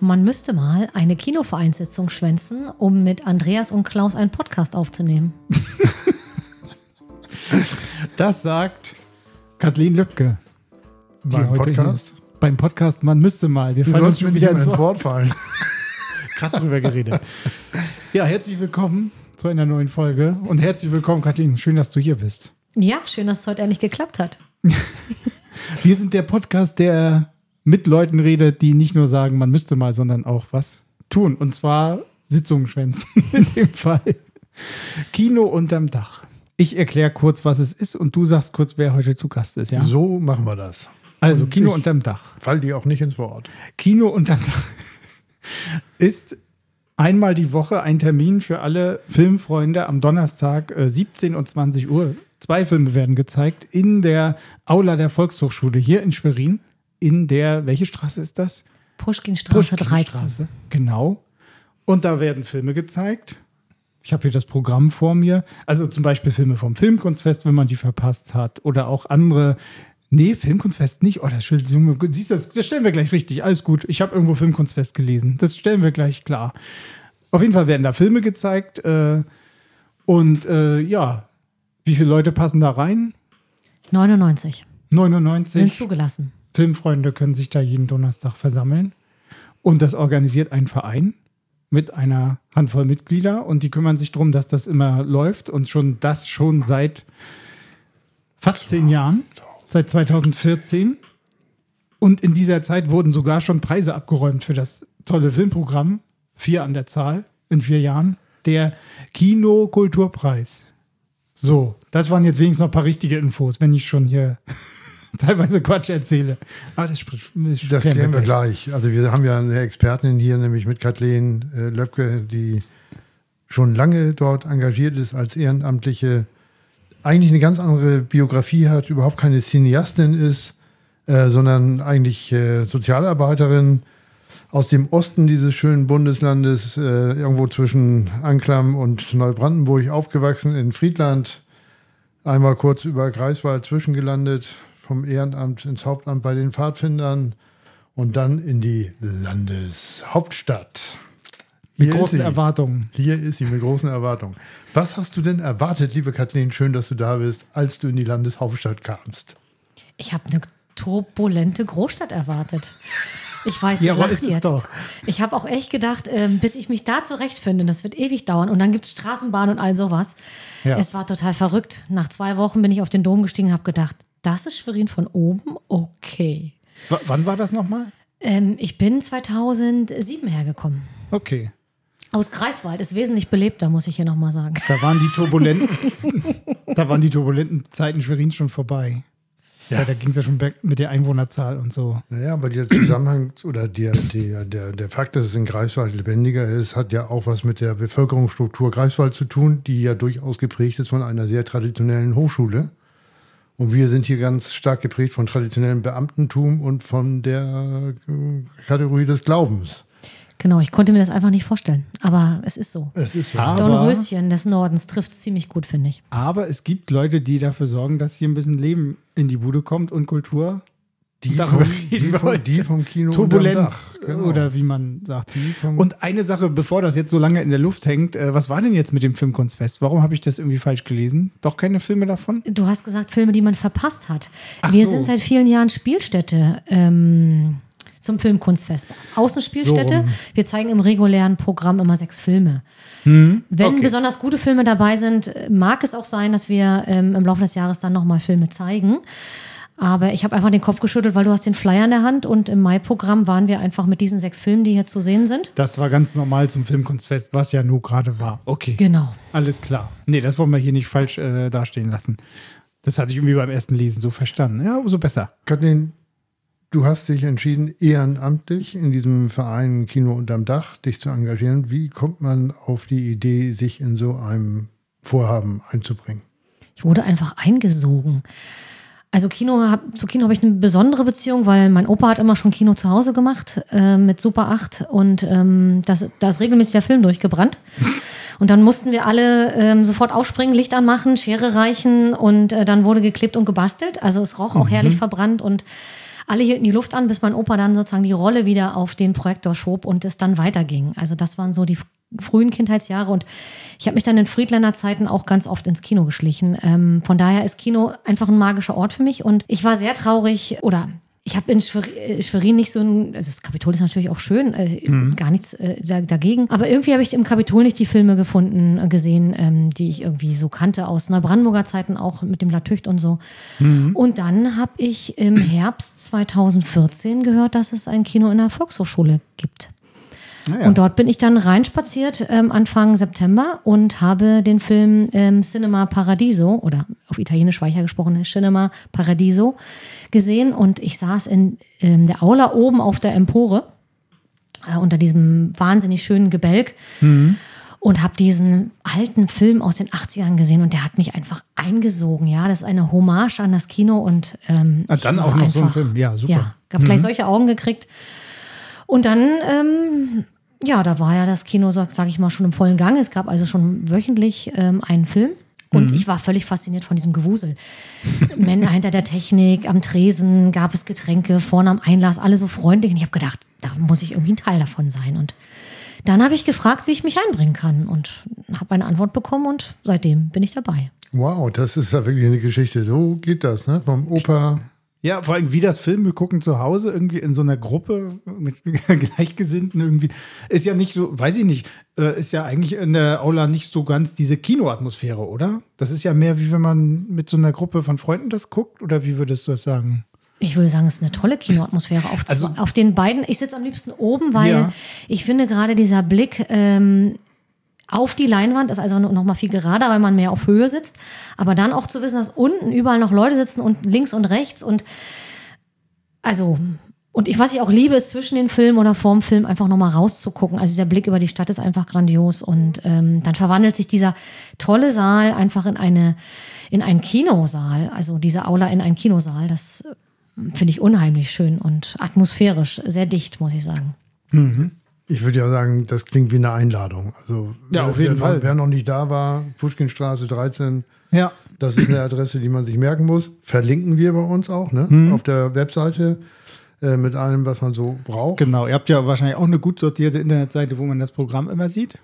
Man müsste mal eine Kinovereinssitzung schwänzen, um mit Andreas und Klaus einen Podcast aufzunehmen. Das sagt Kathleen Löbke. die Beim heute Podcast? Beim Podcast, man müsste mal. Wir fallen uns schon wieder ins Wort. Wort fallen. Gerade drüber geredet. Ja, herzlich willkommen zu einer neuen Folge. Und herzlich willkommen, Kathleen. Schön, dass du hier bist. Ja, schön, dass es heute endlich geklappt hat. Wir sind der Podcast, der mit Leuten redet, die nicht nur sagen, man müsste mal, sondern auch was tun. Und zwar Sitzungen schwänzen in dem Fall. Kino unterm Dach. Ich erkläre kurz, was es ist und du sagst kurz, wer heute zu Gast ist. Ja? So machen wir das. Also Und Kino unterm Dach. Fall dir auch nicht ins Wort. Kino unterm Dach ist einmal die Woche ein Termin für alle Filmfreunde am Donnerstag äh, 17 und 20 Uhr. Zwei Filme werden gezeigt in der Aula der Volkshochschule hier in Schwerin. In der, welche Straße ist das? Pushkinstraße 13. Puschkinstraße. Genau. Und da werden Filme gezeigt. Ich habe hier das Programm vor mir. Also zum Beispiel Filme vom Filmkunstfest, wenn man die verpasst hat. Oder auch andere. Nee, Filmkunstfest nicht. Oh, das. Siehst du, das, das stellen wir gleich richtig. Alles gut. Ich habe irgendwo Filmkunstfest gelesen. Das stellen wir gleich klar. Auf jeden Fall werden da Filme gezeigt. Äh, und äh, ja, wie viele Leute passen da rein? 99 99. sind zugelassen. Filmfreunde können sich da jeden Donnerstag versammeln. Und das organisiert ein Verein mit einer Handvoll Mitglieder und die kümmern sich darum, dass das immer läuft und schon das schon seit fast zehn Jahren, seit 2014. Und in dieser Zeit wurden sogar schon Preise abgeräumt für das tolle Filmprogramm. Vier an der Zahl in vier Jahren. Der Kino-Kulturpreis. So, das waren jetzt wenigstens noch ein paar richtige Infos, wenn ich schon hier teilweise Quatsch erzähle. Spricht- das, Das klären wir gleich. Also wir haben ja eine Expertin hier, nämlich mit Kathleen äh, Löbke, die schon lange dort engagiert ist als Ehrenamtliche, eigentlich eine ganz andere Biografie hat, überhaupt keine Cineastin ist, äh, sondern eigentlich äh, Sozialarbeiterin aus dem Osten dieses schönen Bundeslandes, äh, irgendwo zwischen Anklam und Neubrandenburg aufgewachsen in Friedland, einmal kurz über Greifswald zwischengelandet, vom Ehrenamt ins Hauptamt bei den Pfadfindern und dann in die Landeshauptstadt. Mit Hier ist großen. Erwartungen. Hier ist sie mit großen Erwartungen. Was hast du denn erwartet, liebe Kathleen? Schön, dass du da bist, als du in die Landeshauptstadt kamst. Ich habe eine turbulente Großstadt erwartet. Ich weiß, Ja, ihr aber lacht ist es jetzt. doch. Ich habe auch echt gedacht, ähm, bis ich mich da zurechtfinde, das wird ewig dauern. Und dann gibt es Straßenbahn und all sowas. Ja. Es war total verrückt. Nach zwei Wochen bin ich auf den Dom gestiegen und habe gedacht, das ist Schwerin von oben? Okay. W wann war das nochmal? Ähm, ich bin 2007 hergekommen. Okay. Aus Greifswald ist wesentlich belebter, muss ich hier nochmal sagen. Da waren die turbulenten, da waren die turbulenten Zeiten Schwerins schon vorbei. Ja, da ging es ja schon mit der Einwohnerzahl und so. Naja, aber der Zusammenhang oder der, der, der, der Fakt, dass es in Greifswald lebendiger ist, hat ja auch was mit der Bevölkerungsstruktur Greifswald zu tun, die ja durchaus geprägt ist von einer sehr traditionellen Hochschule. Und wir sind hier ganz stark geprägt von traditionellem Beamtentum und von der äh, Kategorie des Glaubens. Genau, ich konnte mir das einfach nicht vorstellen. Aber es ist so. Es ist so. Ah. Don Aber- Röschen des Nordens trifft es ziemlich gut, finde ich. Aber es gibt Leute, die dafür sorgen, dass hier ein bisschen Leben in die Bude kommt und Kultur. Die, darüber vom, reden die, vom, die vom Kino Turbulenz Dach. Genau. oder wie man sagt. Und eine Sache, bevor das jetzt so lange in der Luft hängt, äh, was war denn jetzt mit dem Filmkunstfest? Warum habe ich das irgendwie falsch gelesen? Doch keine Filme davon? Du hast gesagt, Filme, die man verpasst hat. Ach Wir so. sind seit vielen Jahren Spielstätte ähm, zum Filmkunstfest. Außenspielstätte. So rum. Wir zeigen im regulären Programm immer sechs Filme. Wenn okay. besonders gute Filme dabei sind, mag es auch sein, dass wir ähm, im Laufe des Jahres dann nochmal Filme zeigen. Aber ich habe einfach den Kopf geschüttelt, weil du hast den Flyer in der Hand und im Mai-Programm waren wir einfach mit diesen sechs Filmen, die hier zu sehen sind. Das war ganz normal zum Filmkunstfest, was ja nur gerade war. Okay. Genau. Alles klar. Nee, das wollen wir hier nicht falsch äh, dastehen lassen. Das hatte ich irgendwie beim ersten Lesen so verstanden. Ja, umso besser. Kathleen, du hast dich entschieden, ehrenamtlich in diesem Verein Kino unterm Dach dich zu engagieren. Wie kommt man auf die Idee, sich in so einem Vorhaben einzubringen? Ich wurde einfach eingesogen. Also Kino, hab, zu Kino habe ich eine besondere Beziehung, weil mein Opa hat immer schon Kino zu Hause gemacht äh, mit Super 8 und ähm, das, da ist regelmäßig der Film durchgebrannt. Und dann mussten wir alle ähm, sofort aufspringen, Licht anmachen, Schere reichen und äh, dann wurde geklebt und gebastelt. Also es roch auch herrlich verbrannt und alle hielten die Luft an, bis mein Opa dann sozusagen die Rolle wieder auf den Projektor schob und es dann weiterging. Also das waren so die frühen Kindheitsjahre und ich habe mich dann in Friedländer Zeiten auch ganz oft ins Kino geschlichen. Ähm, von daher ist Kino einfach ein magischer Ort für mich und ich war sehr traurig oder ich habe in äh, Schwerin nicht so ein, also das Kapitol ist natürlich auch schön, äh, mhm. gar nichts äh, dagegen, aber irgendwie habe ich im Kapitol nicht die Filme gefunden, äh, gesehen, ähm, die ich irgendwie so kannte aus Neubrandenburger Zeiten, auch mit dem Latücht und so. Mhm. Und dann habe ich im Herbst 2014 gehört, dass es ein Kino in der Volkshochschule gibt. Ah, ja. Und dort bin ich dann reinspaziert ähm, Anfang September und habe den Film ähm, Cinema Paradiso oder auf Italienisch weicher gesprochen Cinema Paradiso gesehen und ich saß in ähm, der Aula oben auf der Empore äh, unter diesem wahnsinnig schönen Gebälk. Mhm. Und habe diesen alten Film aus den 80ern gesehen und der hat mich einfach eingesogen. Ja, das ist eine Hommage an das Kino und ähm, ah, dann auch noch einfach, so ein Film. Ja, super. Ja, habe mhm. gleich solche Augen gekriegt. Und dann ähm, ja, da war ja das Kino, sag, sag ich mal, schon im vollen Gang. Es gab also schon wöchentlich ähm, einen Film. Und mhm. ich war völlig fasziniert von diesem Gewusel. Männer hinter der Technik, am Tresen gab es Getränke, vorne am Einlass, alle so freundlich. Und ich habe gedacht, da muss ich irgendwie ein Teil davon sein. Und dann habe ich gefragt, wie ich mich einbringen kann und habe eine Antwort bekommen und seitdem bin ich dabei. Wow, das ist ja wirklich eine Geschichte. So geht das, ne? Vom Opa ja, vor allem wie das Filme gucken zu Hause, irgendwie in so einer Gruppe mit Gleichgesinnten irgendwie, ist ja nicht so, weiß ich nicht, äh, ist ja eigentlich in der Aula nicht so ganz diese Kinoatmosphäre, oder? Das ist ja mehr wie wenn man mit so einer Gruppe von Freunden das guckt, oder wie würdest du das sagen? Ich würde sagen, es ist eine tolle Kinoatmosphäre. Auf, also, auf den beiden, ich sitze am liebsten oben, weil ja. ich finde gerade dieser Blick ähm, auf die Leinwand ist also noch mal viel gerader, weil man mehr auf Höhe sitzt. Aber dann auch zu wissen, dass unten überall noch Leute sitzen und links und rechts und also und ich, was ich auch liebe, ist zwischen den Filmen oder vorm Film einfach nochmal rauszugucken. Also dieser Blick über die Stadt ist einfach grandios. Und ähm, dann verwandelt sich dieser tolle Saal einfach in eine, in einen Kinosaal. Also diese Aula in einen Kinosaal. Das äh, finde ich unheimlich schön und atmosphärisch sehr dicht, muss ich sagen. Mhm. Ich würde ja sagen, das klingt wie eine Einladung. Also, ja, wer, auf jeden wer, Fall. Wer noch nicht da war, Puschkinstraße 13. Ja. Das ist eine Adresse, die man sich merken muss. Verlinken wir bei uns auch, ne? Mhm. Auf der Webseite äh, mit allem, was man so braucht. Genau. Ihr habt ja wahrscheinlich auch eine gut sortierte Internetseite, wo man das Programm immer sieht.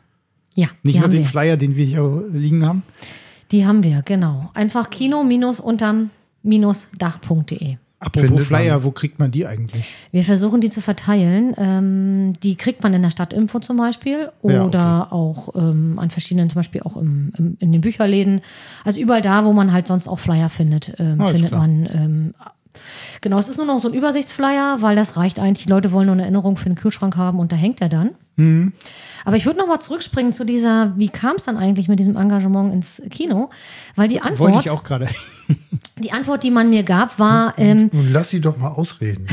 Ja. Nicht nur den wir. Flyer, den wir hier liegen haben. Die haben wir, genau. Einfach kino-unterm-dach.de. Apropos Flyer, wo kriegt man die eigentlich? Wir versuchen die zu verteilen. Ähm, die kriegt man in der Stadtinfo zum Beispiel oder ja, okay. auch ähm, an verschiedenen, zum Beispiel auch im, im, in den Bücherläden. Also überall da, wo man halt sonst auch Flyer findet, ähm, ah, findet klar. man. Ähm, genau, es ist nur noch so ein Übersichtsflyer, weil das reicht eigentlich. Die Leute wollen nur eine Erinnerung für den Kühlschrank haben und da hängt er dann. Mhm. Aber ich würde noch mal zurückspringen zu dieser, wie kam es dann eigentlich mit diesem Engagement ins Kino? Weil die Antwort. Wollte ich auch gerade. die Antwort, die man mir gab, war. Ähm, Nun lass sie doch mal ausreden.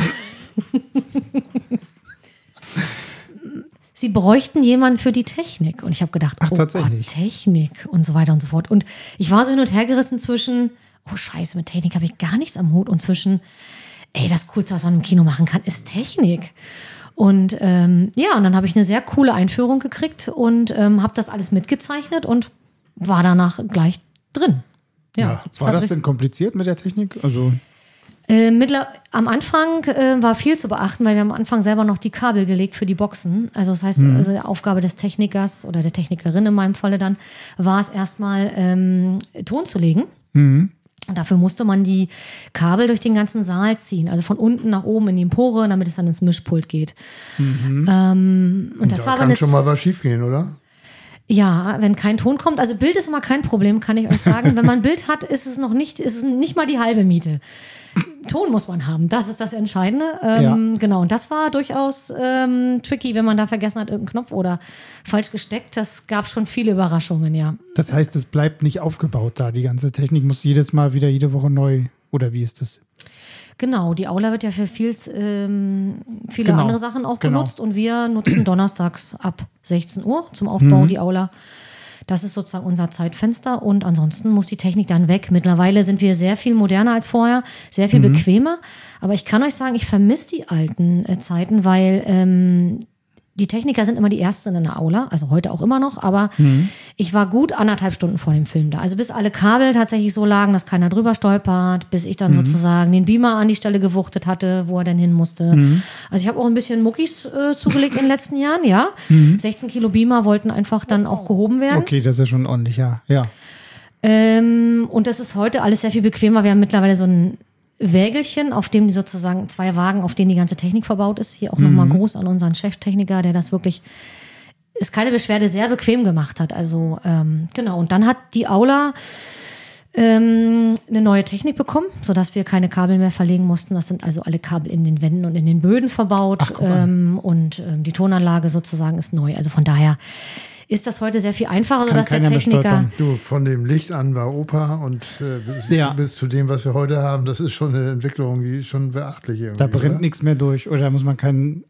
sie bräuchten jemanden für die Technik. Und ich habe gedacht, Ach, oh tatsächlich. Gott, Technik und so weiter und so fort. Und ich war so hin und her gerissen zwischen, oh Scheiße, mit Technik habe ich gar nichts am Hut und zwischen, ey, das Coolste, was man im Kino machen kann, ist Technik. Und ähm, ja, und dann habe ich eine sehr coole Einführung gekriegt und ähm, habe das alles mitgezeichnet und war danach gleich drin. Ja, ja war das denn kompliziert mit der Technik? Also äh, am Anfang äh, war viel zu beachten, weil wir am Anfang selber noch die Kabel gelegt für die Boxen. Also das heißt, mhm. also die Aufgabe des Technikers oder der Technikerin in meinem Falle dann, war es erstmal ähm, Ton zu legen. Mhm. Und dafür musste man die Kabel durch den ganzen Saal ziehen, also von unten nach oben in die Empore, damit es dann ins Mischpult geht. Mhm. Ähm, und das da war kann schon mal was schiefgehen, oder? Ja, wenn kein Ton kommt, also Bild ist immer kein Problem, kann ich euch sagen. wenn man Bild hat, ist es noch nicht, ist es nicht mal die halbe Miete. Ton muss man haben. Das ist das Entscheidende. Ähm, ja. Genau. Und das war durchaus ähm, tricky, wenn man da vergessen hat, irgendeinen Knopf oder falsch gesteckt. Das gab schon viele Überraschungen, ja. Das heißt, es bleibt nicht aufgebaut da. Die ganze Technik muss jedes Mal wieder jede Woche neu. Oder wie ist das? Genau, die Aula wird ja für viel, ähm, viele genau. andere Sachen auch genau. genutzt und wir nutzen donnerstags ab 16 Uhr zum Aufbau mhm. die Aula. Das ist sozusagen unser Zeitfenster und ansonsten muss die Technik dann weg. Mittlerweile sind wir sehr viel moderner als vorher, sehr viel mhm. bequemer. Aber ich kann euch sagen, ich vermisse die alten äh, Zeiten, weil ähm, die Techniker sind immer die Ersten in der Aula, also heute auch immer noch, aber ich war gut anderthalb Stunden vor dem Film da. Also bis alle Kabel tatsächlich so lagen, dass keiner drüber stolpert, bis ich dann sozusagen den Beamer an die Stelle gewuchtet hatte, wo er denn hin musste. Also ich habe auch ein bisschen Muckis äh, zugelegt in den letzten Jahren, ja. 16 Kilo Beamer wollten einfach dann auch gehoben werden. Okay, das ist ja schon ordentlich, ja. ja. Ähm, und das ist heute alles sehr viel bequemer. Wir haben mittlerweile so ein Wägelchen, auf dem die sozusagen zwei Wagen, auf denen die ganze Technik verbaut ist. Hier auch nochmal groß an unseren Cheftechniker, der das wirklich, ist keine Beschwerde, sehr bequem gemacht hat. Also ähm, genau. Und dann hat die Aula ähm, eine neue Technik bekommen, sodass wir keine Kabel mehr verlegen mussten. Das sind also alle Kabel in den Wänden und in den Böden verbaut. Ach, ähm, und ähm, die Tonanlage sozusagen ist neu. Also von daher ist das heute sehr viel einfacher, Kann sodass der Techniker. Du, von dem Licht an war Opa und äh, bis, Ja. bis zu dem, was wir heute haben, das ist schon eine Entwicklung, die ist schon beachtlich irgendwie. Da brennt nichts mehr durch oder da muss man kein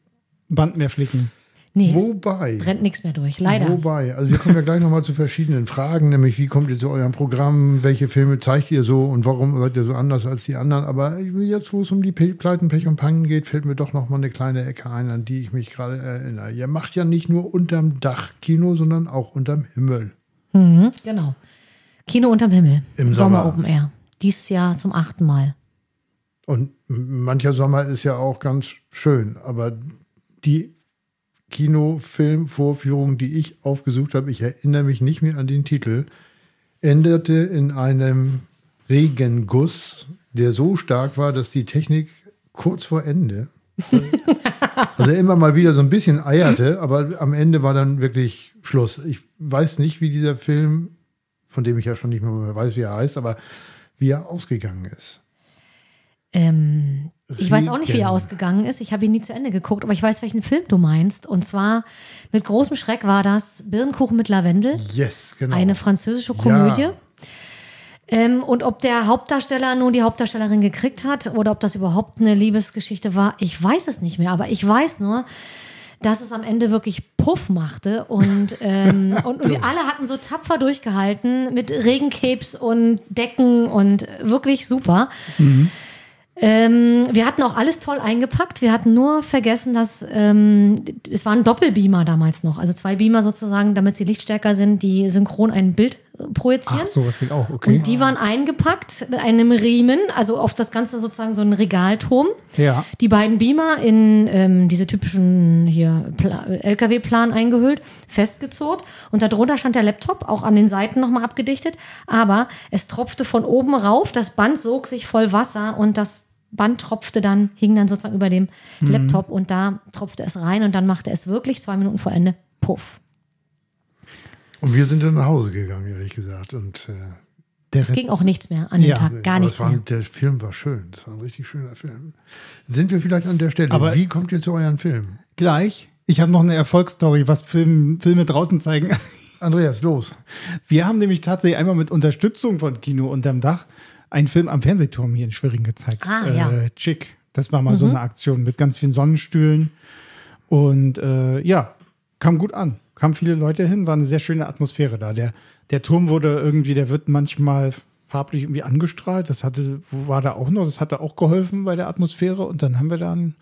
Band mehr flicken. Nee, es Wobei, brennt nichts mehr durch, leider. wobei, also wir kommen ja gleich nochmal zu verschiedenen Fragen, nämlich wie kommt ihr zu eurem Programm, welche Filme zeigt ihr so und warum seid ihr so anders als die anderen. Aber jetzt, wo es um die Pleiten, Pech und Pannen geht, fällt mir doch nochmal eine kleine Ecke ein, an die ich mich gerade erinnere. Ihr macht ja nicht nur unterm Dach Kino, sondern auch unterm Himmel. Mhm, genau. Kino unterm Himmel. Im Sommer Sommer. Open Air. Dieses Jahr zum achten Mal. Und mancher Sommer ist ja auch ganz schön, aber die Kinofilmvorführung, die ich aufgesucht habe, ich erinnere mich nicht mehr an den Titel, endete in einem Regenguss, der so stark war, dass die Technik kurz vor Ende, also immer mal wieder so ein bisschen eierte, aber am Ende war dann wirklich Schluss. Ich weiß nicht, wie dieser Film, von dem ich ja schon nicht mehr weiß, wie er heißt, aber wie er ausgegangen ist. Ähm, ich weiß auch nicht, wie er ausgegangen ist. Ich habe ihn nie zu Ende geguckt, aber ich weiß, welchen Film du meinst. Und zwar mit großem Schreck war das Birnenkuchen mit Lavendel, Yes, genau. eine französische Komödie. Ja. Ähm, und ob der Hauptdarsteller nun die Hauptdarstellerin gekriegt hat oder ob das überhaupt eine Liebesgeschichte war, ich weiß es nicht mehr. Aber ich weiß nur, dass es am Ende wirklich Puff machte und, ähm, und, und wir alle hatten so tapfer durchgehalten mit Regencapes und Decken und wirklich super. Ähm, wir hatten auch alles toll eingepackt. Wir hatten nur vergessen, dass ähm, es waren Doppelbeamer damals noch, also zwei Beamer sozusagen, damit sie lichtstärker sind, die synchron ein Bild äh, projizieren. Ach so, das geht auch, okay. Und die waren eingepackt mit einem Riemen, also auf das Ganze sozusagen so ein Regalturm. Ja. Die beiden Beamer in ähm, diese typischen hier Pla- LKW-Plan eingehüllt, festgezurrt und darunter stand der Laptop, auch an den Seiten nochmal abgedichtet. Aber es tropfte von oben rauf, das Band sog sich voll Wasser und das Band tropfte dann, hing dann sozusagen über dem Laptop und da tropfte es rein und dann machte es wirklich zwei Minuten vor Ende Puff. Und wir sind dann nach Hause gegangen, ehrlich gesagt. Und äh, Der Es Rest, ging auch nichts mehr an dem Ja. Tag, gar nichts war, mehr. Der Film war schön. Das war ein richtig schöner Film. Sind wir vielleicht an der Stelle? Aber- wie kommt ihr zu euren Filmen? gleich. Ich habe noch eine Erfolgsstory, was Film, Filme draußen zeigen. Andreas, los. Wir haben nämlich tatsächlich einmal mit Unterstützung von Kino unterm Dach einen Film am Fernsehturm hier in Schwerin gezeigt. Ah, ja. äh, Chick. Das war mal so eine Aktion mit ganz vielen Sonnenstühlen. Und äh, ja, kam gut an. Kamen viele Leute hin, war eine sehr schöne Atmosphäre da. Der, der Turm wurde irgendwie, der wird manchmal farblich irgendwie angestrahlt. Das hatte, wo war da auch noch, das hatte auch geholfen bei der Atmosphäre. Und dann haben wir da einen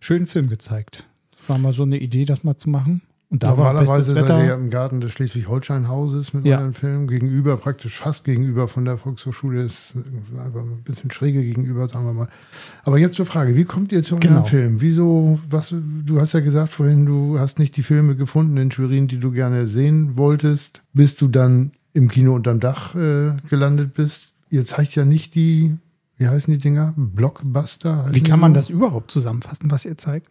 schönen Film gezeigt. Das war mal so eine Idee, das mal zu machen. Und da war Normalerweise seid Wetter. ihr ja im Garten des Schleswig-Holstein-Hauses mit Ja. euren Filmen gegenüber, praktisch fast gegenüber von der Volkshochschule. Ist einfach ein bisschen schräge gegenüber, sagen wir mal. Aber jetzt zur Frage, wie kommt ihr zu euren Genau. Filmen? Wieso, was, du hast ja gesagt vorhin, du hast nicht die Filme gefunden in Schwerin, die du gerne sehen wolltest, bis du dann im Kino unterm Dach äh, gelandet bist. Ihr zeigt ja nicht die, wie heißen die Dinger? Blockbuster? Wie kann man das überhaupt zusammenfassen, was ihr zeigt?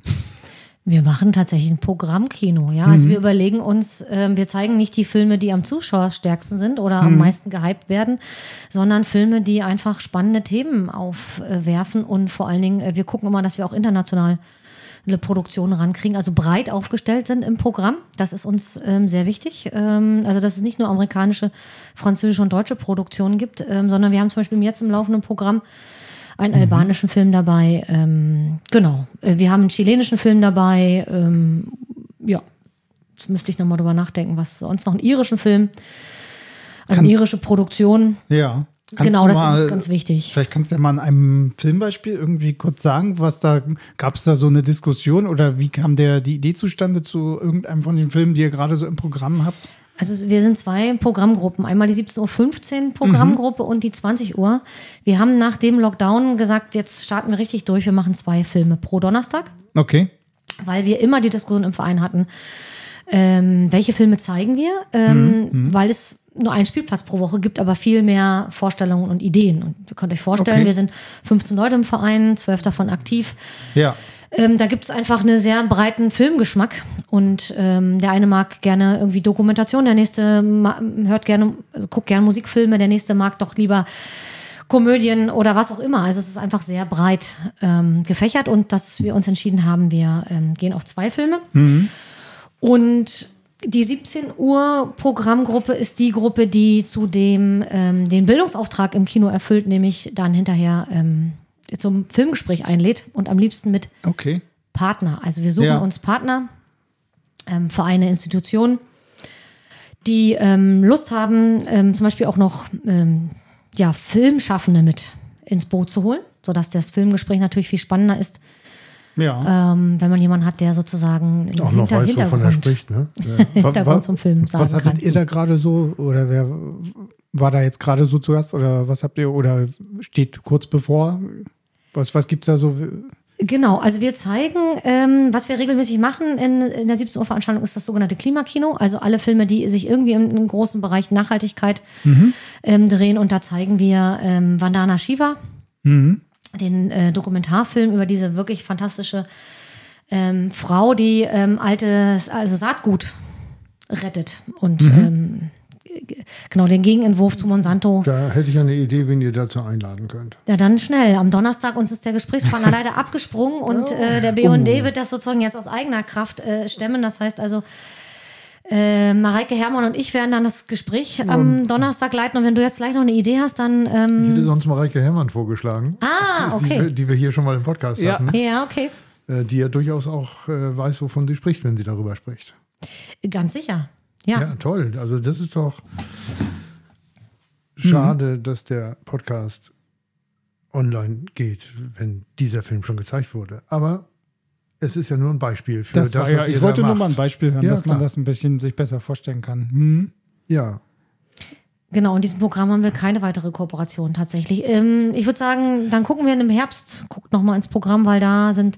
Wir machen tatsächlich ein Programmkino, ja. Mhm. Also wir überlegen uns, ähm, wir zeigen nicht die Filme, die am zuschauerstärksten sind oder Mhm. am meisten gehypt werden, sondern Filme, die einfach spannende Themen aufwerfen und vor allen Dingen, äh, wir gucken immer, dass wir auch international eine Produktion rankriegen, also breit aufgestellt sind im Programm. Das ist uns ähm, sehr wichtig. Ähm, also dass es nicht nur amerikanische, französische und deutsche Produktionen gibt, ähm, sondern wir haben zum Beispiel jetzt im laufenden Programm einen albanischen Film dabei. Ähm, genau. Äh, Wir haben einen chilenischen Film dabei. Ähm, ja, jetzt müsste ich nochmal drüber nachdenken, was sonst noch einen irischen Film. Also eine irische Produktion. Ja. Kannst genau, das mal- ist ganz wichtig. Vielleicht kannst du ja mal an einem Filmbeispiel irgendwie kurz sagen, was da, gab es da so eine Diskussion oder wie kam der, die Idee zustande zu irgendeinem von den Filmen, die ihr gerade so im Programm habt? Also wir sind zwei Programmgruppen. Einmal die 17.15 Uhr Programmgruppe und die 20 Uhr. Wir haben nach dem Lockdown gesagt, jetzt starten wir richtig durch. Wir machen zwei Filme pro Donnerstag, Okay. weil wir immer die Diskussion im Verein hatten, ähm, welche Filme zeigen wir, ähm, weil es nur einen Spielplatz pro Woche gibt, aber viel mehr Vorstellungen und Ideen. Und ihr könnt euch vorstellen, Okay. wir sind 15 Leute im Verein, 12 davon aktiv. Ja. Ähm, da gibt es einfach einen sehr breiten Filmgeschmack. Und ähm, der eine mag gerne irgendwie Dokumentation, der nächste hört gerne, also guckt gerne Musikfilme, der nächste mag doch lieber Komödien oder was auch immer. Also es ist einfach sehr breit ähm, gefächert und dass wir uns entschieden haben, wir ähm, gehen auf zwei Filme. Und die 17 Uhr Programmgruppe ist die Gruppe, die zu dem ähm, den Bildungsauftrag im Kino erfüllt, nämlich dann hinterher ähm, zum Filmgespräch einlädt und am liebsten mit Okay. Partner. Also wir suchen Ja. uns Partner, ähm, Vereine, Institutionen, die ähm, Lust haben, ähm, zum Beispiel auch noch ähm, ja, Filmschaffende mit ins Boot zu holen, sodass das Filmgespräch natürlich viel spannender ist, Ja. ähm, wenn man jemanden hat, der sozusagen Auch noch weiß, wovon er spricht. Ne? Ja. Hintergrund zum Film sagen Was hattet kann. ihr da gerade so oder wer war da jetzt gerade so zu Gast oder was habt ihr oder steht kurz bevor? Was, was gibt es da so? Genau, also wir zeigen, ähm, was wir regelmäßig machen in, in der 17 Uhr Veranstaltung ist das sogenannte Klimakino. Also alle Filme, die sich irgendwie im, im großen Bereich Nachhaltigkeit ähm, drehen. Und da zeigen wir ähm, Vandana Shiva, den äh, Dokumentarfilm über diese wirklich fantastische ähm, Frau, die ähm, altes, also Saatgut rettet. Und ähm, g- genau den Gegenentwurf zu Monsanto. Da hätte ich eine Idee, wen ihr dazu einladen könnt. Ja, dann schnell. Am Donnerstag uns ist der Gesprächspartner leider abgesprungen und äh, der BUND wird das sozusagen jetzt aus eigener Kraft äh, stemmen. Das heißt also, äh, Mareike Hermann und ich werden dann das Gespräch am Donnerstag leiten. Und wenn du jetzt gleich noch eine Idee hast, dann. Ich Ähm, hätte sonst Mareike Herrmann vorgeschlagen, ah, die, wir, okay. die wir hier schon mal im Podcast Ja. hatten, Ja, okay. äh, die ja durchaus auch äh, weiß, wovon sie spricht, wenn sie darüber spricht. Ganz sicher. Ja. Ja, toll. Also das ist doch schade, dass der Podcast online geht, wenn dieser Film schon gezeigt wurde. Aber es ist ja nur ein Beispiel für Das, das, war ja, ich wollte nur mal ein. Beispiel hören, Ja, dass man klar. das ein bisschen sich besser vorstellen kann. Hm. Ja, Genau, in diesem Programm haben wir keine weitere Kooperation tatsächlich. Ähm, ich würde sagen, dann gucken wir im Herbst, guckt nochmal ins Programm, weil da sind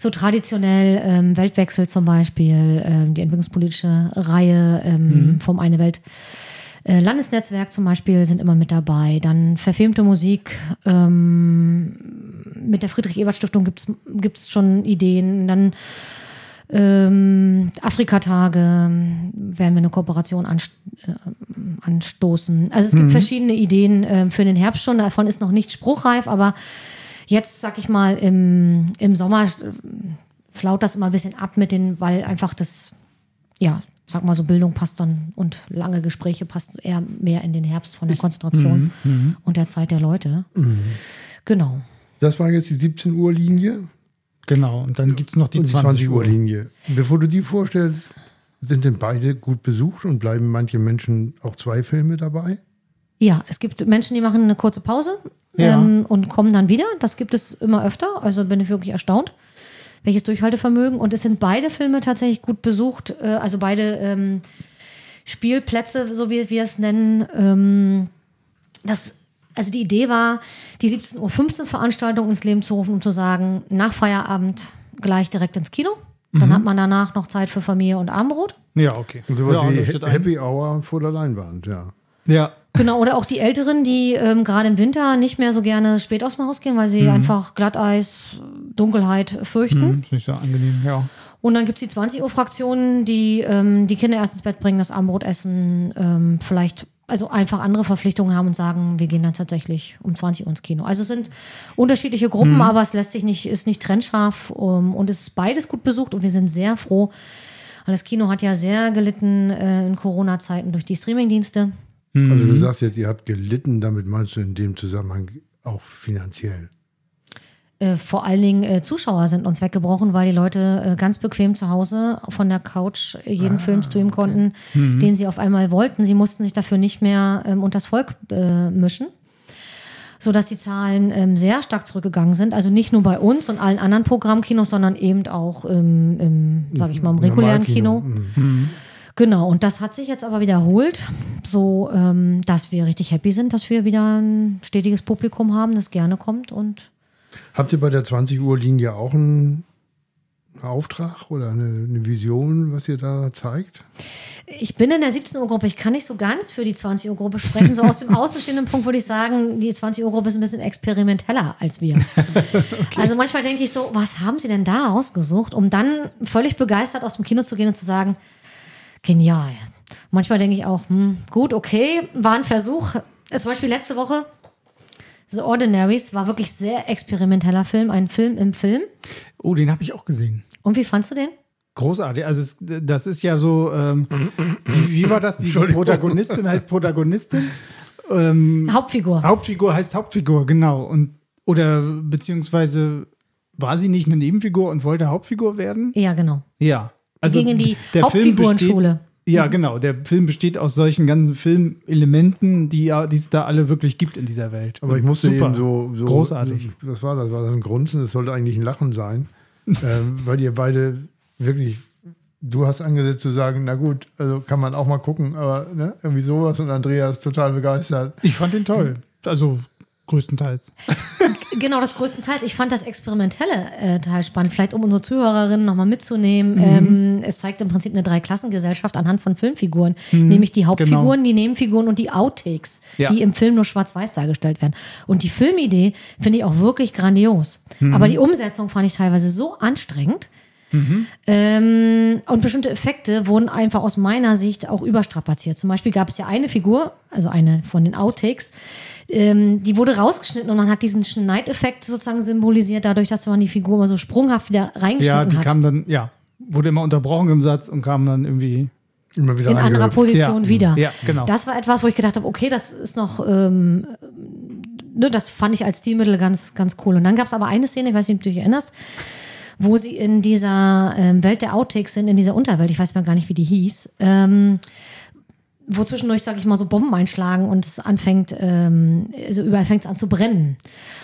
so traditionell ähm, Weltwechsel zum Beispiel, ähm, die entwicklungspolitische Reihe ähm, vom Eine Welt. Äh, Landesnetzwerk zum Beispiel sind immer mit dabei. Dann verfilmte Musik. Ähm, mit der Friedrich-Ebert-Stiftung gibt es schon Ideen. Dann ähm, Afrika-Tage werden wir eine Kooperation anst äh, anstoßen. Also es gibt verschiedene Ideen äh, für den Herbst schon. Davon ist noch nicht spruchreif, aber jetzt, sag ich mal, im, im Sommer äh, flaut das immer ein bisschen ab mit den, weil einfach das, ja, sag mal so, Bildung passt dann und lange Gespräche passt eher mehr in den Herbst von der Konzentration und der Zeit der Leute. Genau. das war jetzt die 17 Uhr Linie Genau, und dann gibt es noch die und die 20 Uhr. Linie. Bevor du die vorstellst, sind denn beide gut besucht und bleiben manche Menschen auch zwei Filme dabei? Ja, es gibt Menschen, die machen eine kurze Pause Ja. ähm, und kommen dann wieder. Das gibt es immer öfter. Also bin ich wirklich erstaunt, welches Durchhaltevermögen. Und es sind beide Filme tatsächlich gut besucht. Äh, also beide ähm, Spielplätze, so wie wir es nennen. Ähm, das, also die Idee war, die 17.15 Uhr Veranstaltung ins Leben zu rufen, um zu sagen, nach Feierabend gleich direkt ins Kino. Dann hat man danach noch Zeit für Familie und Abendbrot. Ja, okay. Und sowas ja, wie ein. Happy Hour vor der Leinwand, ja. Ja. Genau, oder auch die Älteren, die ähm, gerade im Winter nicht mehr so gerne spät aus dem Haus gehen, weil sie einfach Glatteis, Dunkelheit fürchten. Hm, ist nicht so angenehm, ja. Und dann gibt es die 20 Uhr Fraktionen, die ähm, die Kinder erst ins Bett bringen, das Abendbrot essen, ähm, vielleicht also einfach andere Verpflichtungen haben und sagen, wir gehen dann tatsächlich um 20 Uhr ins Kino. Also es sind unterschiedliche Gruppen, aber es lässt sich nicht, ist nicht trennscharf um, und es ist beides gut besucht und wir sind sehr froh. Weil das Kino hat ja sehr gelitten äh, in Corona-Zeiten durch die Streamingdienste. Also Mhm. du sagst jetzt, ihr habt gelitten, damit meinst du in dem Zusammenhang auch finanziell. Äh, vor allen Dingen äh, Zuschauer sind uns weggebrochen, weil die Leute äh, ganz bequem zu Hause von der Couch äh, jeden Film streamen konnten, den sie auf einmal wollten. Sie mussten sich dafür nicht mehr ähm, unters Volk äh, mischen. sodass die Zahlen ähm, sehr stark zurückgegangen sind. Also nicht nur bei uns und allen anderen Programmkinos, sondern eben auch im, im sage ich mal, im regulären. Kino. Genau, und das hat sich jetzt aber wiederholt, so ähm, dass wir richtig happy sind, dass wir wieder ein stetiges Publikum haben, das gerne kommt und Habt ihr bei der 20 Uhr Linie auch einen Auftrag oder eine, eine Vision, was ihr da zeigt? Ich bin in der 17 Uhr Gruppe. Ich kann nicht so ganz für die 20 Uhr Gruppe sprechen. So aus dem außenstehenden Punkt würde ich sagen, die 20 Uhr Gruppe ist ein bisschen experimenteller als wir. Also manchmal denke ich so, was haben sie denn da ausgesucht, um dann völlig begeistert aus dem Kino zu gehen und zu sagen, genial. Manchmal denke ich auch, hm, gut, okay, war ein Versuch. Zum Beispiel letzte Woche The Ordinaries war wirklich sehr experimenteller Film, ein Film im Film. Oh, den habe ich auch gesehen. Und wie fandst du den? Großartig. Also es, das ist ja so, ähm, wie, wie war das? Die. Protagonistin heißt Protagonistin. Ähm, Hauptfigur. Hauptfigur heißt Hauptfigur, genau. Und oder beziehungsweise war sie nicht eine Nebenfigur und wollte Hauptfigur werden? Ja, genau. Ja. Also Gegen die der Film Hauptfigurenschule. Ja, genau. Der Film besteht aus solchen ganzen Filmelementen, die, es da alle wirklich gibt in dieser Welt. Aber ich musste Super. eben so, so. Großartig. Was war das? War das ein Grunzen? Das sollte eigentlich ein Lachen sein. ähm, weil ihr beide wirklich. Du hast angesetzt zu sagen, na gut, also kann man auch mal gucken, aber ne, irgendwie sowas und Andreas total begeistert. Ich fand den toll. Also größtenteils. Genau, das größtenteils. Ich fand das experimentelle äh, Teil spannend. Vielleicht um unsere Zuhörerinnen nochmal mitzunehmen. Ähm, es zeigt im Prinzip eine Dreiklassengesellschaft anhand von Filmfiguren. Nämlich die Hauptfiguren, die Nebenfiguren und die Outtakes, Ja. die im Film nur schwarz-weiß dargestellt werden. Und die Filmidee finde ich auch wirklich grandios. Aber die Umsetzung fand ich teilweise so anstrengend. Ähm, und bestimmte Effekte wurden einfach aus meiner Sicht auch überstrapaziert. Zum Beispiel gab es ja eine Figur, also eine von den Outtakes, ähm, die wurde rausgeschnitten und man hat diesen Schneideffekt sozusagen symbolisiert, dadurch, dass man die Figur immer so sprunghaft wieder reingeschnitten Ja, die hat. kam dann, ja, wurde immer unterbrochen im Satz und kam dann irgendwie. Immer wieder in anderer. Position Ja. wieder. Ja, genau. Das war etwas, wo ich gedacht habe, okay, das ist noch, ähm, ne, das fand ich als Stilmittel ganz, ganz cool. Und dann gab es aber eine Szene, ich weiß nicht, ob du dich erinnerst, wo sie in dieser ähm, Welt der Outtakes sind, in dieser Unterwelt, ich weiß mal gar nicht, wie die hieß, ähm, wo zwischendurch, sag ich mal, so Bomben einschlagen und es anfängt, ähm, also überall fängt es an zu brennen.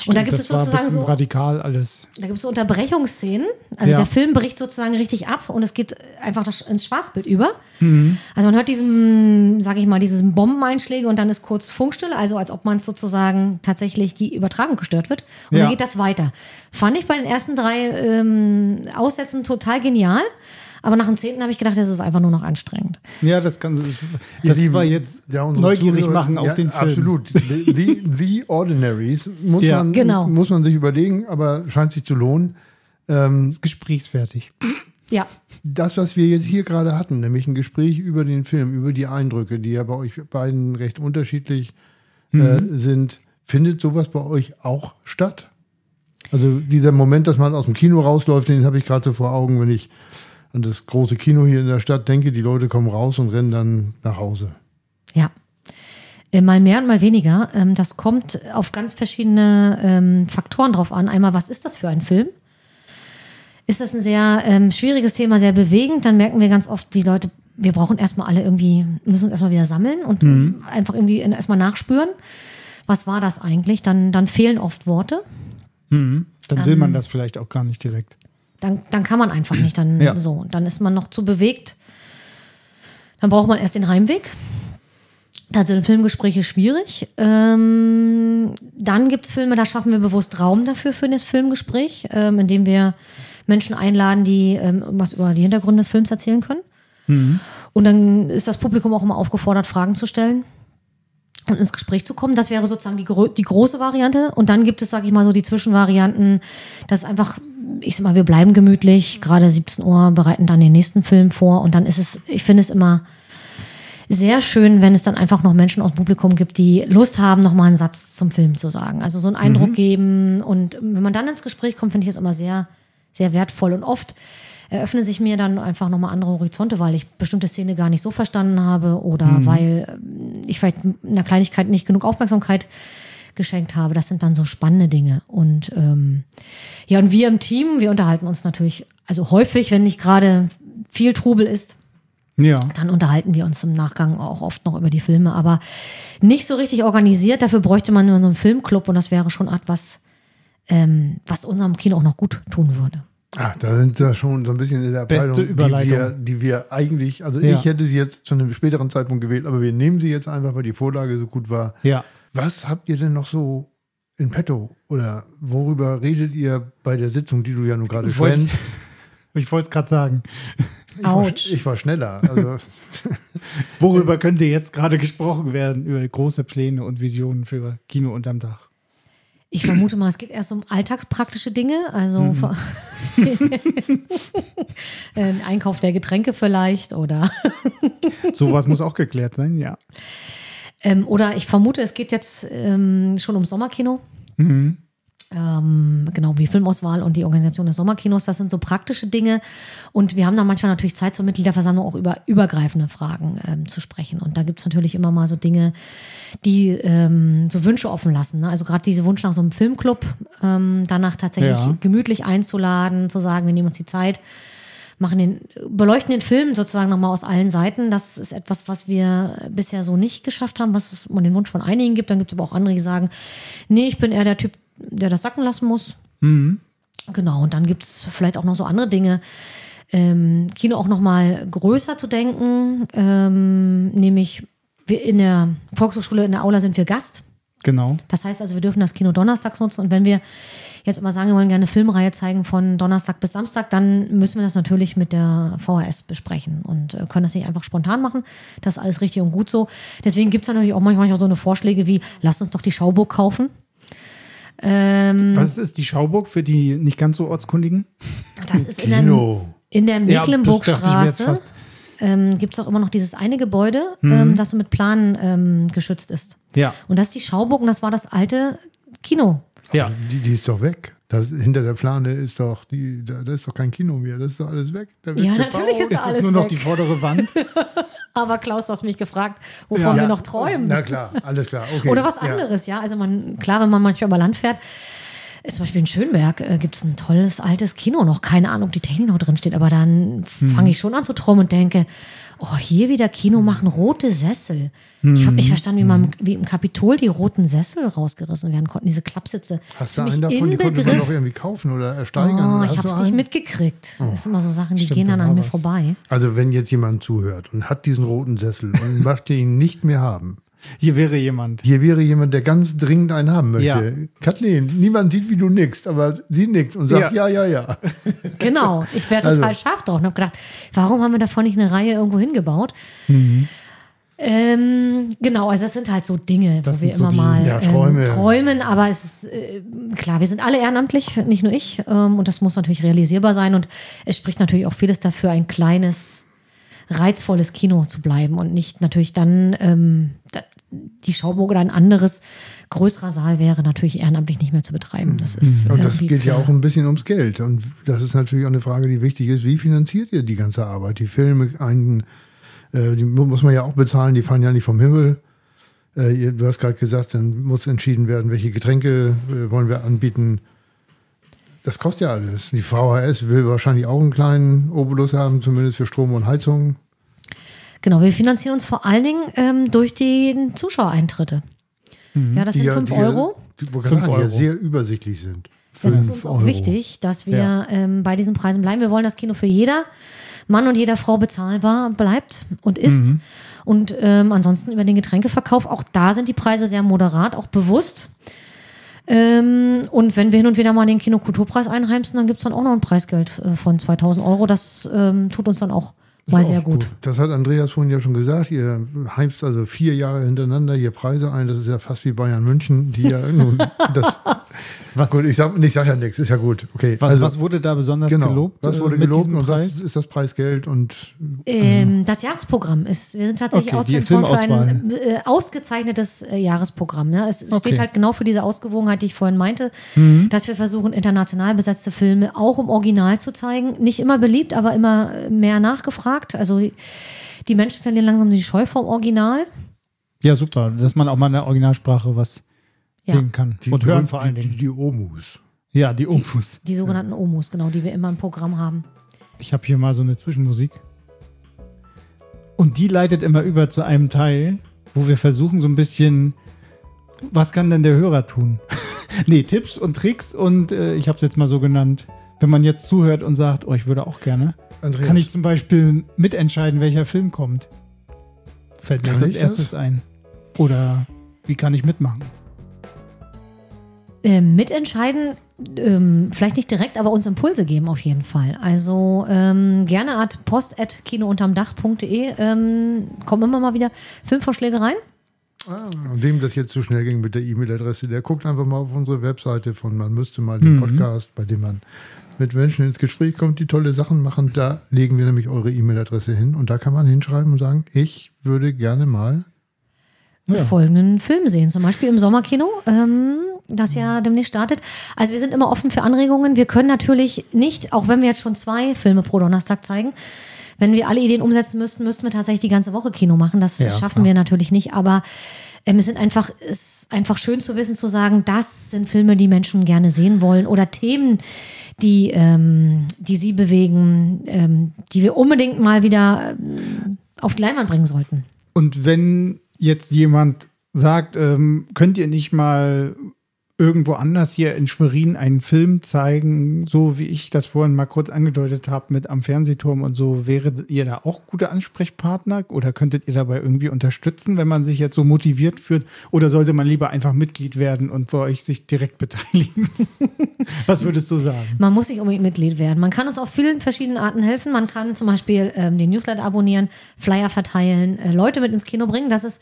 und da gibt es sozusagen so, radikal alles. da gibt es so Unterbrechungsszenen. Also Ja. der Film bricht sozusagen richtig ab und es geht einfach das, ins Schwarzbild über. Mhm. Also man hört diesen, sage ich mal, diesen Bombeneinschläge und dann ist kurz Funkstille, also als ob man sozusagen tatsächlich die Übertragung gestört wird. Und Ja. dann geht das weiter. Fand ich bei den ersten drei ähm, Aussätzen total genial. Aber nach dem zehnten habe ich gedacht, das ist einfach nur noch anstrengend. Ja, das kann das, das war jetzt ja, neugierig Zuhörer- machen auf ja, den Film. Absolut. The, the, the Ordinaries muss, Ja. man, Genau. muss man sich überlegen, aber scheint sich zu lohnen. Ähm, Ist gesprächsfertig. Ja, das, was wir jetzt hier gerade hatten, nämlich ein Gespräch über den Film, über die Eindrücke, die ja bei euch beiden recht unterschiedlich äh, sind, findet sowas bei euch auch statt? Also dieser Moment, dass man aus dem Kino rausläuft, den habe ich gerade so vor Augen, wenn ich an das große Kino hier in der Stadt denke, die Leute kommen raus und rennen dann nach Hause. Ja. Äh, Mal mehr und mal weniger. Ähm, Das kommt auf ganz verschiedene ähm, Faktoren drauf an. Einmal, was ist das für ein Film? Ist das ein sehr ähm, schwieriges Thema, sehr bewegend? Dann merken wir ganz oft, die Leute, wir brauchen erstmal alle irgendwie, müssen uns erstmal wieder sammeln und einfach irgendwie erstmal nachspüren. Was war das eigentlich? Dann, dann fehlen oft Worte. Dann will man das vielleicht auch gar nicht direkt. Dann, dann kann man einfach nicht. Dann Ja. so. Dann ist man noch zu bewegt. Dann braucht man erst den Heimweg. Da sind Filmgespräche schwierig. Ähm, dann gibt es Filme, da schaffen wir bewusst Raum dafür für das Filmgespräch, ähm, indem wir Menschen einladen, die ähm, was über die Hintergründe des Films erzählen können. Und dann ist das Publikum auch immer aufgefordert, Fragen zu stellen und ins Gespräch zu kommen. Das wäre sozusagen die, die große Variante. Und dann gibt es, sage ich mal, so die Zwischenvarianten. Das ist einfach, ich sag mal, wir bleiben gemütlich. Gerade 17 Uhr bereiten dann den nächsten Film vor. Und dann ist es, ich finde es immer sehr schön, wenn es dann einfach noch Menschen aus dem Publikum gibt, die Lust haben, noch mal einen Satz zum Film zu sagen. Also so einen Eindruck geben. Und wenn man dann ins Gespräch kommt, finde ich es immer sehr, sehr wertvoll. Und oft eröffnen sich mir dann einfach nochmal andere Horizonte, weil ich bestimmte Szene gar nicht so verstanden habe oder weil ähm, ich vielleicht einer Kleinigkeit nicht genug Aufmerksamkeit geschenkt habe. Das sind dann so spannende Dinge. Und ähm, ja, und wir im Team, wir unterhalten uns natürlich, also häufig, wenn nicht gerade viel Trubel ist, Ja. Dann unterhalten wir uns im Nachgang auch oft noch über die Filme, aber nicht so richtig organisiert. Dafür bräuchte man so einen Filmclub und das wäre schon etwas, ähm, was unserem Kino auch noch gut tun würde. Ah, da sind wir schon so ein bisschen in der Beste Abteilung, die Überleitung. wir, die wir eigentlich, also Ja. ich hätte sie jetzt zu einem späteren Zeitpunkt gewählt, aber wir nehmen sie jetzt einfach, weil die Vorlage so gut war. Ja. Was habt ihr denn noch so in petto? Oder worüber redet ihr bei der Sitzung, die du ja nun gerade Ich wollte schwänzt? ich wollte es gerade sagen. Ich war, ich war schneller. Also, Worüber könnte jetzt gerade gesprochen werden? Über große Pläne und Visionen für Kino unterm Dach. Ich vermute mal, es geht erst um alltagspraktische Dinge, also ein Einkauf der Getränke vielleicht oder Sowas muss auch geklärt sein, ja. Ähm, oder ich vermute, es geht jetzt ähm, schon ums Sommerkino. Mhm. Ähm, genau, die Filmauswahl und die Organisation des Sommerkinos, das sind so praktische Dinge. Und wir haben da manchmal natürlich Zeit zur Mitgliederversammlung auch über übergreifende Fragen ähm, zu sprechen. Und da gibt es natürlich immer mal so Dinge, die ähm, so Wünsche offen lassen. Ne? Also gerade diese Wunsch nach so einem Filmclub, ähm, danach tatsächlich Ja. gemütlich einzuladen, zu sagen, wir nehmen uns die Zeit, machen den, beleuchten den Film sozusagen nochmal aus allen Seiten. Das ist etwas, was wir bisher so nicht geschafft haben, was es um den Wunsch von einigen gibt. Dann gibt es aber auch andere, die sagen, nee, ich bin eher der Typ, der das sacken lassen muss. Genau, und dann gibt es vielleicht auch noch so andere Dinge. Ähm, Kino auch nochmal größer zu denken, ähm, nämlich wir in der Volkshochschule in der Aula sind wir Gast. Genau. Das heißt also, wir dürfen das Kino donnerstags nutzen und wenn wir jetzt immer sagen, wir wollen gerne eine Filmreihe zeigen von Donnerstag bis Samstag, dann müssen wir das natürlich mit der VHS besprechen und äh, können das nicht einfach spontan machen. Das ist alles richtig und gut so. Deswegen gibt es natürlich auch manchmal so eine Vorschläge wie, lasst uns doch die Schauburg kaufen. Ähm, Was ist die Schauburg für die nicht ganz so Ortskundigen? das ist in der, Kino. in der Ja, Mecklenburgstraße. fast. ähm, gibt es auch immer noch dieses eine Gebäude, ähm, das so mit Planen ähm, geschützt ist. Ja. Und das ist die Schauburg und das war das alte Kino. Ja. Die, die ist doch weg. Das, hinter der Plane ist doch, die, da, da ist doch kein Kino mehr. Das ist doch alles weg. Ja, gebaut. natürlich ist da Ist es alles nur noch weg. die vordere Wand? Aber Klaus, du hast mich gefragt, wovon Ja. wir noch träumen. Na klar, alles klar. Okay. Oder was Ja. anderes, ja. Also man, klar, wenn man manchmal über Land fährt, äh, zum Beispiel in Schönberg äh, gibt es ein tolles altes Kino noch. Keine Ahnung, ob die Technik noch drin steht, aber dann Mhm. fange ich schon an zu träumen und denke, oh, hier wieder Kino machen, rote Sessel. Ich habe nicht verstanden, wie, man, wie im Kapitol die roten Sessel rausgerissen werden konnten, diese Klappsitze. Hast du einen davon, die konnte man noch irgendwie kaufen oder ersteigern? Oh, Oder ich habe es nicht mitgekriegt. Das sind immer so Sachen, die Stimmt, gehen dann da an mir was. vorbei. Also wenn jetzt jemand zuhört und hat diesen roten Sessel und möchte ihn nicht mehr haben, Hier wäre jemand. hier wäre jemand, der ganz dringend einen haben möchte. Ja. Kathleen, niemand sieht, wie du nickst, aber sie nickt und sagt ja, ja, ja. Genau, ich wäre Also- total scharf drauf und habe gedacht, warum haben wir davon nicht eine Reihe irgendwo hingebaut? Mhm. Ähm, genau, also das sind halt so Dinge, Das wo wir so immer die- mal Ja, Träume. Ähm, träumen, aber es ist äh, klar, wir sind alle ehrenamtlich, nicht nur ich, ähm, und das muss natürlich realisierbar sein und es spricht natürlich auch vieles dafür, ein kleines, reizvolles Kino zu bleiben und nicht natürlich dann ähm, die Schauburg oder ein anderes größerer Saal wäre natürlich ehrenamtlich nicht mehr zu betreiben. Das ist Mhm. Und das geht ja auch ein bisschen ums Geld. Und das ist natürlich auch eine Frage, die wichtig ist. Wie finanziert ihr die ganze Arbeit? Die Filme, einen, äh, die mu- muss man ja auch bezahlen, die fallen ja nicht vom Himmel. Äh, du hast gerade gesagt, dann muss entschieden werden, welche Getränke äh, wollen wir anbieten. Das kostet ja alles. Die VHS will wahrscheinlich auch einen kleinen Obolus haben, zumindest für Strom und Heizung. Genau, wir finanzieren uns vor allen Dingen ähm, durch die Zuschauereintritte. Ja, das sind ja- 5 ja- Euro. Die, die ja Euro. sehr übersichtlich sind. Das ist uns auch Euro. wichtig, dass wir Ja. ähm, bei diesen Preisen bleiben. Wir wollen, dass Kino für jeder Mann und jeder Frau bezahlbar bleibt und ist. Und ähm, ansonsten über den Getränkeverkauf, auch da sind die Preise sehr moderat, auch bewusst. Ähm, und wenn wir hin und wieder mal den Kinokulturpreis einheimsen, dann gibt es dann auch noch ein Preisgeld äh, von 2000 Euro. Das ähm, tut uns dann auch Ist sehr auch gut. Das hat Andreas vorhin ja schon gesagt. Ihr heimst also vier Jahre hintereinander hier Preise ein. Das ist ja fast wie Bayern München, die ja nun das. Was- gut, ich sag, ich sag ja nichts, ist ja gut. Okay. Was, also, was wurde da besonders genau, gelobt? Was äh, wurde mit gelobt und Preis? was ist das Preisgeld und Ähm, das Jahresprogramm ist, wir sind tatsächlich Okay, ausgezeichnet worden für ein äh, ausgezeichnetes äh, Jahresprogramm. Ne? Es, es Okay. steht halt genau für diese Ausgewogenheit, die ich vorhin meinte, Mhm. dass wir versuchen, international besetzte Filme auch im Original zu zeigen. Nicht immer beliebt, aber immer äh, mehr nachgefragt. Also die- die Menschen verlieren langsam die Scheu vom Original. Ja, super, dass man auch mal in der Originalsprache was Ja. sehen kann. die, Und hören die, vor allen die, Dingen. die Omus. Ja, die Opus. Die sogenannten Omus, genau, die wir immer im Programm haben. Ich habe hier mal so eine Zwischenmusik. Und die leitet immer über zu einem Teil, wo wir versuchen so ein bisschen, was kann denn der Hörer tun? nee, Tipps und Tricks und äh, ich habe es jetzt mal so genannt. Wenn man jetzt zuhört und sagt, oh, ich würde auch gerne, Andreas, kann ich zum Beispiel mitentscheiden, welcher Film kommt. Fällt mir jetzt als erstes ein. Oder wie kann ich mitmachen? Ähm, mitentscheiden, ähm, vielleicht nicht direkt, aber uns Impulse geben auf jeden Fall. Also ähm, gerne at post.kinountermdach.de ähm, kommen immer mal wieder Filmvorschläge rein. ah, wem das jetzt zu schnell ging mit der E-Mail-Adresse, der guckt einfach mal auf unsere Webseite von Man müsste mal den Mhm. Podcast, bei dem man mit Menschen ins Gespräch kommt, die tolle Sachen machen. Da legen wir nämlich eure E-Mail-Adresse hin und da kann man hinschreiben und sagen, ich würde gerne mal. Ja. folgenden Film sehen. Zum Beispiel im Sommerkino, ähm, das ja demnächst startet. Also wir sind immer offen für Anregungen. Wir können natürlich nicht, auch wenn wir jetzt schon zwei Filme pro Donnerstag zeigen, wenn wir alle Ideen umsetzen müssten, müssten wir tatsächlich die ganze Woche Kino machen. Das Ja, schaffen klar. wir natürlich nicht. Aber ähm, es sind einfach, es ist einfach schön zu wissen, zu sagen, das sind Filme, die Menschen gerne sehen wollen oder Themen, die, ähm, die sie bewegen, ähm, die wir unbedingt mal wieder ähm, auf die Leinwand bringen sollten. Und wenn jetzt jemand sagt, ähm, könnt ihr nicht mal irgendwo anders hier in Schwerin einen Film zeigen, so wie ich das vorhin mal kurz angedeutet habe mit am Fernsehturm und so, wäre ihr da auch gute Ansprechpartner oder könntet ihr dabei irgendwie unterstützen, wenn man sich jetzt so motiviert fühlt oder sollte man lieber einfach Mitglied werden und bei euch sich direkt beteiligen? Was würdest du sagen? Man muss nicht unbedingt Mitglied werden. Man kann uns auf vielen verschiedenen Arten helfen. Man kann zum Beispiel ähm, den Newsletter abonnieren, Flyer verteilen, äh, Leute mit ins Kino bringen. Das ist,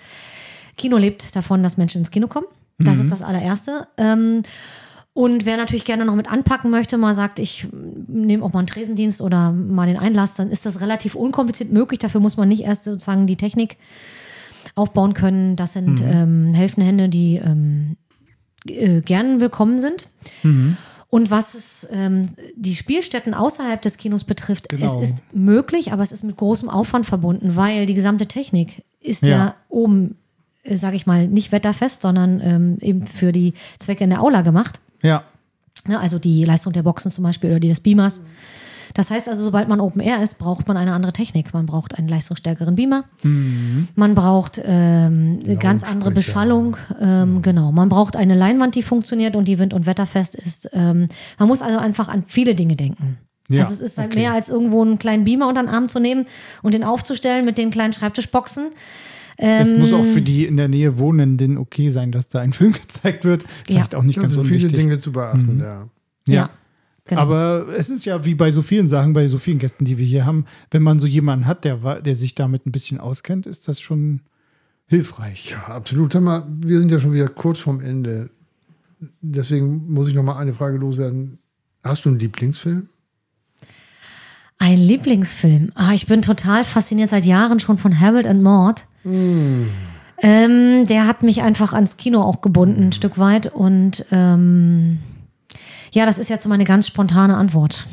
Kino lebt davon, dass Menschen ins Kino kommen. Das ist das allererste. Ähm, und wer natürlich gerne noch mit anpacken möchte, mal sagt, ich nehme auch mal einen Tresendienst oder mal den Einlass, dann ist das relativ unkompliziert möglich. Dafür muss man nicht erst sozusagen die Technik aufbauen können. Das sind ähm, helfende Hände, die ähm, äh, gern willkommen sind. Und was es, ähm, die Spielstätten außerhalb des Kinos betrifft, Genau. es ist möglich, aber es ist mit großem Aufwand verbunden, weil die gesamte Technik ist ja, Ja. oben, äh, sage ich mal, nicht wetterfest, sondern ähm, eben für die Zwecke in der Aula gemacht. Ja. Ne, also die Leistung der Boxen zum Beispiel oder die des Beamers. Das heißt also, sobald man Open Air ist, braucht man eine andere Technik. Man braucht einen leistungsstärkeren Beamer. Man braucht ähm, eine ganz andere. Beschallung. Ähm, Genau. Man braucht eine Leinwand, die funktioniert und die wind- und wetterfest ist. Ähm, man muss also einfach an viele Dinge denken. Ja, also es ist halt okay. mehr als irgendwo einen kleinen Beamer unter den Arm zu nehmen und den aufzustellen mit den kleinen Schreibtischboxen. Es muss auch für Ähm. die in der Nähe Wohnenden okay sein, dass da ein Film gezeigt wird. Ist Ja. vielleicht auch nicht Da ganz sind viele. Dinge zu beachten, ja. Ja. genau. Aber es ist ja wie bei so vielen Sachen, bei so vielen Gästen, die wir hier haben, wenn man so jemanden hat, der, der sich damit ein bisschen auskennt, ist das schon hilfreich. Ja, absolut. Sag mal, wir sind ja schon wieder kurz vorm Ende. Deswegen muss ich noch mal eine Frage loswerden. Hast du einen Lieblingsfilm? Ein Lieblingsfilm. Ah, ich bin total fasziniert seit Jahren schon von Harold and Maud. Ähm, der hat mich einfach ans Kino auch gebunden, ein Stück weit. Und ähm, ja, das ist jetzt so meine ganz spontane Antwort.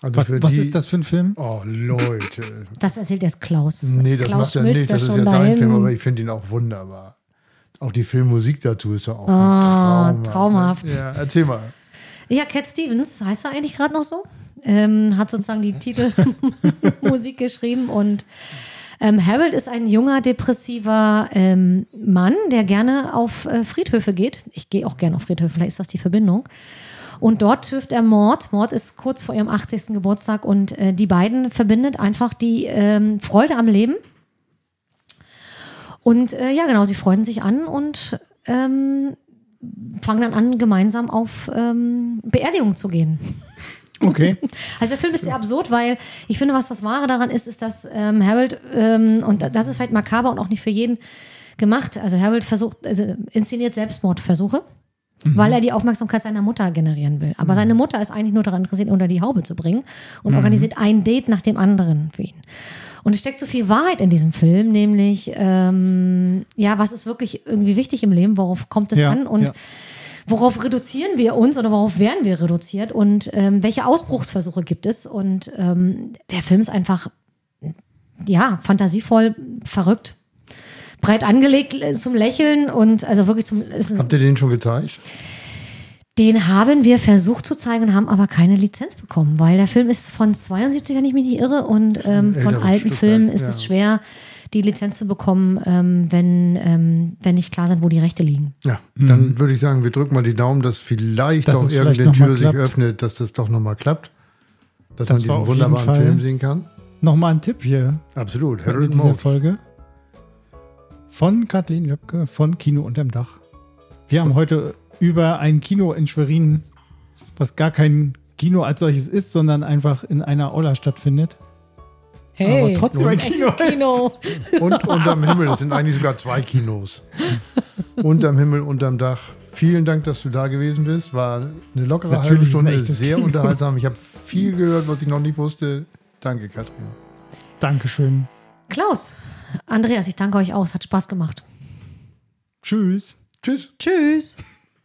Also Was, was die- ist das für ein Film? Oh, Leute. Das erzählt jetzt Klaus. Nee, das Klaus macht er nicht. Das ist ja dein. Film, aber ich finde ihn auch wunderbar. Auch die Filmmusik dazu ist ja auch Ah, ein Traum. traumhaft. Ja, erzähl mal. Ja, Cat Stevens, heißt er eigentlich gerade noch so? Ähm, hat sozusagen die Titelmusik geschrieben und ähm, Harold ist ein junger, depressiver ähm, Mann, der gerne auf äh, Friedhöfe geht. Ich gehe auch gerne auf Friedhöfe, vielleicht ist das die Verbindung. Und dort trifft er Mord. Mord ist kurz vor ihrem 80. Geburtstag und äh, die beiden verbindet einfach die ähm, Freude am Leben. Und äh, ja, genau, sie freuen sich an und ähm, fangen dann an, gemeinsam auf ähm, Beerdigung zu gehen. Okay. Also der Film ist sehr absurd, weil ich finde, was das Wahre daran ist, ist, dass ähm, Harold, ähm, und das ist vielleicht makaber und auch nicht für jeden gemacht, also Harold versucht, also inszeniert Selbstmordversuche, weil er die Aufmerksamkeit seiner Mutter generieren will. Aber seine Mutter ist eigentlich nur daran interessiert, unter die Haube zu bringen und organisiert ein Date nach dem anderen für ihn. Und es steckt so viel Wahrheit in diesem Film, nämlich, ähm, ja, was ist wirklich irgendwie wichtig im Leben, worauf kommt es Ja, an und ja. Worauf reduzieren wir uns oder worauf werden wir reduziert und ähm, welche Ausbruchsversuche gibt es? Und ähm, der Film ist einfach, ja, fantasievoll, verrückt, breit angelegt äh, zum Lächeln und also wirklich zum. Habt ihr den schon gezeigt? Den haben wir versucht zu zeigen und haben aber keine Lizenz bekommen, weil der Film ist von 72, wenn ich mich nicht irre, und ähm, von alten Stückwerk, Filmen ist ja. es schwer, die Lizenz zu bekommen, ähm, wenn, ähm, wenn nicht klar sind, wo die Rechte liegen. Ja, dann würde ich sagen, wir drücken mal die Daumen, dass vielleicht Dass doch irgendeine Tür sich öffnet, dass das doch nochmal klappt. Dass Das man diesen wunderbaren Fall- Film sehen kann. Nochmal ein Tipp hier Absolut. in Harold dieser Mode. Folge. Von Kathleen Löbke von Kino unterm Dach. Wir haben heute über ein Kino in Schwerin, was gar kein Kino als solches ist, sondern einfach in einer Aula stattfindet. Aber trotzdem ein Kino echtes Kino. Und unterm Himmel, es sind eigentlich sogar zwei Kinos. unterm Himmel, unterm Dach. Vielen Dank, dass du da gewesen bist. War eine lockere Natürlich halbe Stunde, sehr Kino. unterhaltsam. Ich habe viel gehört, was ich noch nicht wusste. Danke, Katrin. Dankeschön. Klaus, Andreas, ich danke euch aus. Hat Spaß gemacht. Tschüss. Tschüss. Tschüss.